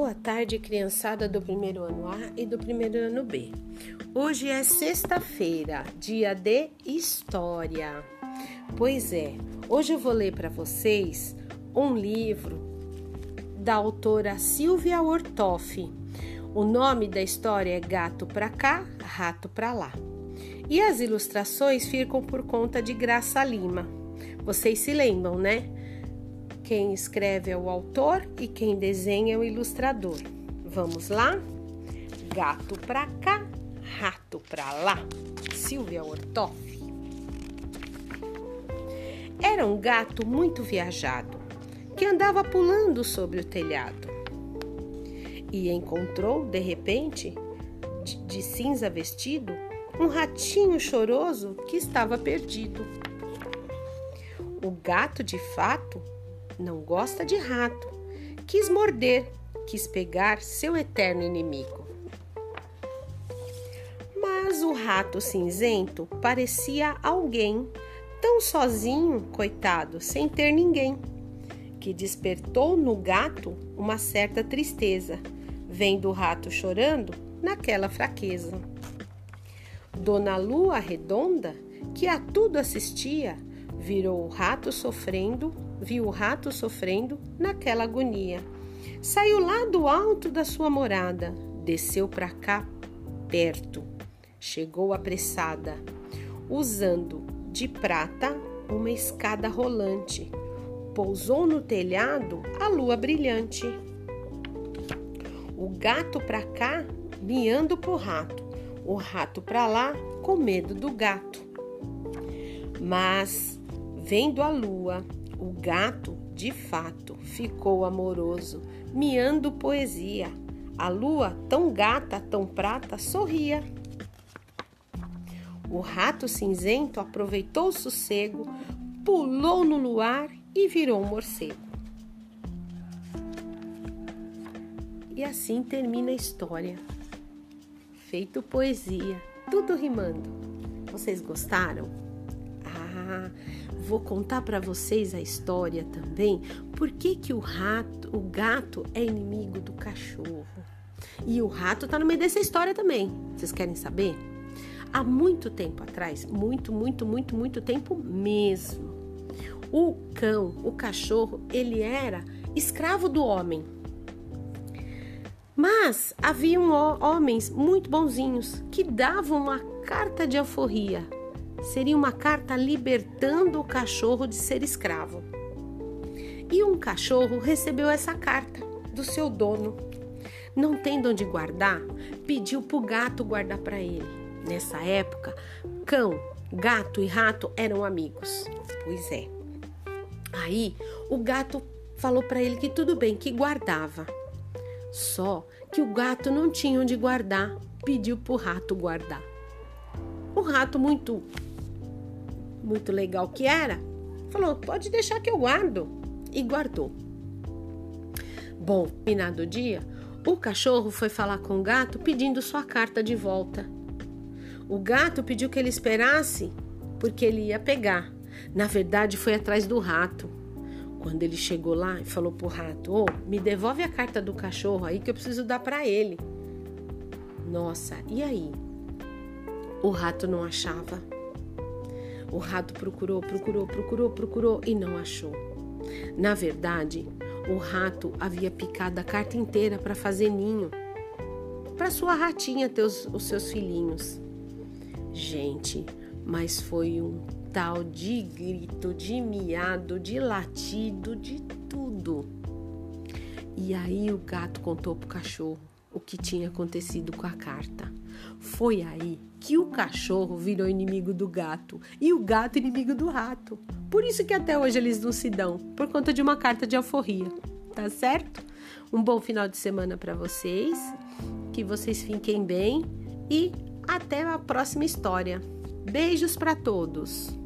Boa tarde, criançada do primeiro ano A e do primeiro ano B. Hoje é sexta-feira, dia de História. Pois é, hoje eu vou ler para vocês um livro da autora Silvia Ortoff. O nome da história é Gato pra cá, Rato pra lá. E as ilustrações ficam por conta de Graça Lima. Vocês se lembram, né? Quem escreve é o autor e quem desenha é o ilustrador. Vamos lá? Gato pra cá, rato pra lá. Silvia Ortoff. Era um gato muito viajado que andava pulando sobre o telhado e encontrou, de repente, de cinza vestido, um ratinho choroso que estava perdido. O gato, de fato, não gosta de rato. Quis morder, quis pegar seu eterno inimigo. Mas o rato cinzento parecia alguém, tão sozinho, coitado, sem ter ninguém, que despertou no gato uma certa tristeza, vendo o rato chorando naquela fraqueza. Dona Lua Redonda, que a tudo assistia, virou o rato sofrendo viu o rato sofrendo naquela agonia. Saiu lá do alto da sua morada, desceu para cá perto. Chegou apressada, usando de prata uma escada rolante. Pousou no telhado a lua brilhante. O gato para cá, miando pro rato. O rato para lá, com medo do gato. Mas, vendo a lua, o gato, de fato, ficou amoroso, miando poesia. A lua, tão gata, tão prata, sorria. O rato cinzento aproveitou o sossego, pulou no luar e virou um morcego. E assim termina a história. Feito poesia, tudo rimando. Vocês gostaram? Ah, vou contar para vocês a história também. Por que, que o rato, o gato é inimigo do cachorro? E o rato tá no meio dessa história também. Vocês querem saber? Há muito tempo atrás, muito, muito, muito, muito tempo mesmo. O cão, o cachorro, ele era escravo do homem. Mas haviam homens muito bonzinhos que davam uma carta de alforria seria uma carta libertando o cachorro de ser escravo. E um cachorro recebeu essa carta do seu dono. Não tendo onde guardar, pediu para o gato guardar para ele. Nessa época, cão, gato e rato eram amigos. Pois é. Aí o gato falou para ele que tudo bem, que guardava. Só que o gato não tinha onde guardar, pediu para o rato guardar. O rato, muito muito legal que era, falou: pode deixar que eu guardo. E guardou. Bom, finado dia, o cachorro foi falar com o gato pedindo sua carta de volta. O gato pediu que ele esperasse porque ele ia pegar. Na verdade, foi atrás do rato. Quando ele chegou lá e falou pro rato: "Ô, oh, me devolve a carta do cachorro aí que eu preciso dar para ele". Nossa, e aí? O rato não achava. O rato procurou, procurou, procurou, procurou e não achou. Na verdade, o rato havia picado a carta inteira para fazer ninho, para sua ratinha ter os, os seus filhinhos. Gente, mas foi um tal de grito, de miado, de latido, de tudo. E aí o gato contou pro cachorro o que tinha acontecido com a carta. Foi aí que o cachorro virou inimigo do gato e o gato inimigo do rato. Por isso que até hoje eles não se dão, por conta de uma carta de alforria. Tá certo? Um bom final de semana para vocês, que vocês fiquem bem e até a próxima história. Beijos para todos.